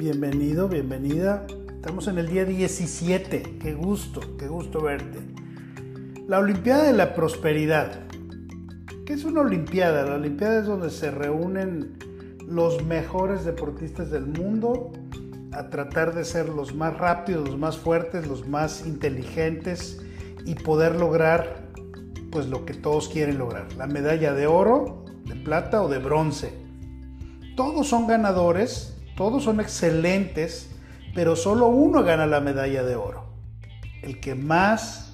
Bienvenido, bienvenida. Estamos en el día 17. Qué gusto, qué gusto verte. La Olimpiada de la Prosperidad. ¿Qué es una Olimpiada? La Olimpiada es donde se reúnen los mejores deportistas del mundo a tratar de ser los más rápidos, los más fuertes, los más inteligentes y poder lograr pues lo que todos quieren lograr, la medalla de oro, de plata o de bronce. Todos son ganadores, todos son excelentes, pero solo uno gana la medalla de oro. El que más,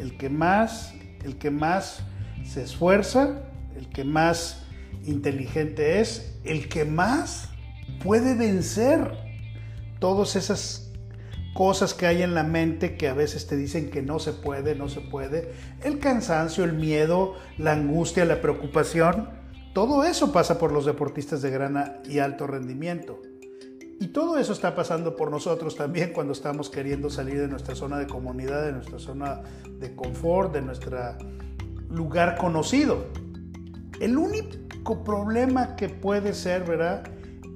el que más, el que más se esfuerza, el que más inteligente es, el que más puede vencer todas esas cosas que hay en la mente que a veces te dicen que no se puede, no se puede, el cansancio, el miedo, la angustia, la preocupación, todo eso pasa por los deportistas de gran y alto rendimiento. Y todo eso está pasando por nosotros también cuando estamos queriendo salir de nuestra zona de comunidad, de nuestra zona de confort, de nuestro lugar conocido. El único problema que puede ser, ¿verdad?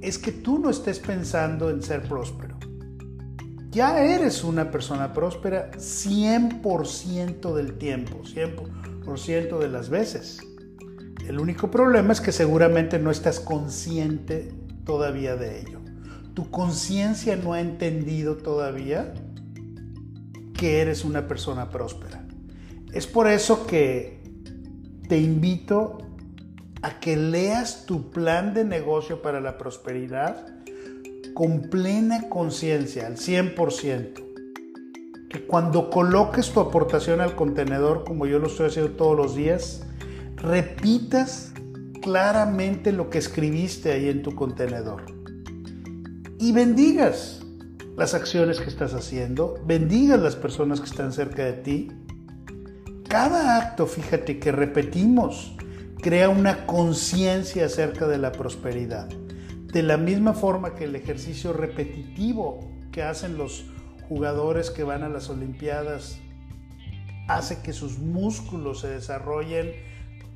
Es que tú no estés pensando en ser próspero ya eres una persona próspera 100% del tiempo, 100% de las veces. El único problema es que seguramente no estás consciente todavía de ello. Tu conciencia no ha entendido todavía que eres una persona próspera. Es por eso que te invito a que leas tu plan de negocio para la prosperidad con plena conciencia, al 100%, que cuando coloques tu aportación al contenedor, como yo lo estoy haciendo todos los días, repitas claramente lo que escribiste ahí en tu contenedor. Y bendigas las acciones que estás haciendo, bendigas las personas que están cerca de ti. Cada acto, fíjate, que repetimos, crea una conciencia acerca de la prosperidad. De la misma forma que el ejercicio repetitivo que hacen los jugadores que van a las Olimpiadas hace que sus músculos se desarrollen,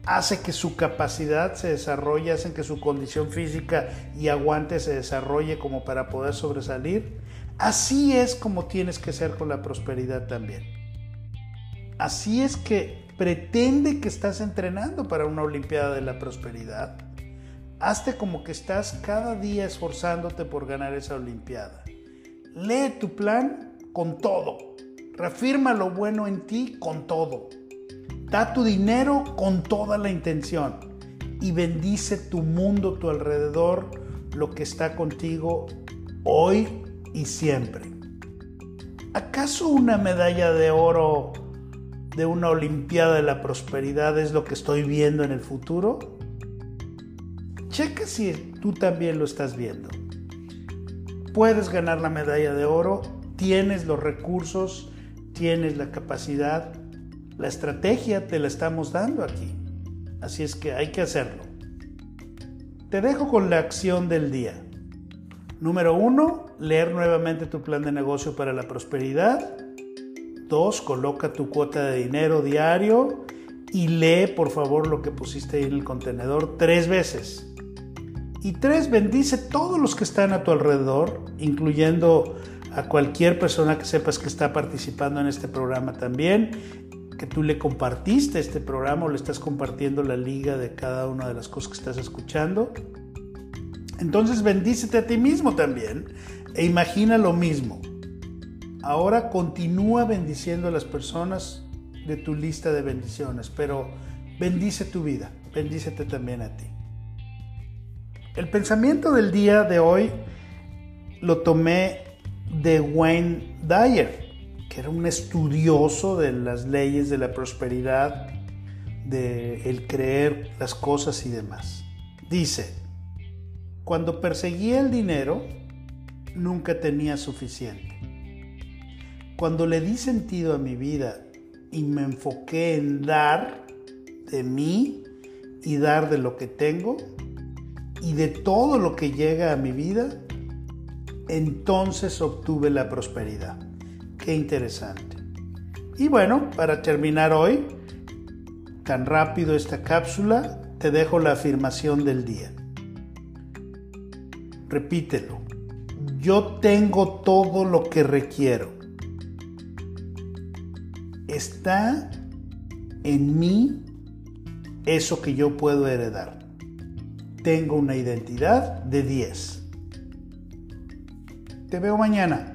hace que su capacidad se desarrolle, hace que su condición física y aguante se desarrolle como para poder sobresalir. Así es como tienes que ser con la prosperidad también. Así es que pretende que estás entrenando para una Olimpiada de la Prosperidad Hazte como que estás cada día esforzándote por ganar esa Olimpiada. Lee tu plan con todo. Reafirma lo bueno en ti con todo. Da tu dinero con toda la intención. Y bendice tu mundo, tu alrededor, lo que está contigo hoy y siempre. ¿Acaso una medalla de oro de una Olimpiada de la Prosperidad es lo que estoy viendo en el futuro? Checa si tú también lo estás viendo. Puedes ganar la medalla de oro, tienes los recursos, tienes la capacidad, la estrategia te la estamos dando aquí. Así es que hay que hacerlo. Te dejo con la acción del día. Número uno, leer nuevamente tu plan de negocio para la prosperidad. Dos, coloca tu cuota de dinero diario y lee por favor lo que pusiste ahí en el contenedor tres veces. Y tres, bendice todos los que están a tu alrededor, incluyendo a cualquier persona que sepas que está participando en este programa también, que tú le compartiste este programa o le estás compartiendo la liga de cada una de las cosas que estás escuchando. Entonces bendícete a ti mismo también e imagina lo mismo. Ahora continúa bendiciendo a las personas de tu lista de bendiciones, pero bendice tu vida, bendícete también a ti. El pensamiento del día de hoy lo tomé de Wayne Dyer, que era un estudioso de las leyes de la prosperidad, de el creer las cosas y demás. Dice, cuando perseguía el dinero, nunca tenía suficiente. Cuando le di sentido a mi vida y me enfoqué en dar de mí y dar de lo que tengo, y de todo lo que llega a mi vida, entonces obtuve la prosperidad. Qué interesante. Y bueno, para terminar hoy, tan rápido esta cápsula, te dejo la afirmación del día. Repítelo. Yo tengo todo lo que requiero. Está en mí eso que yo puedo heredar. Tengo una identidad de 10. Te veo mañana.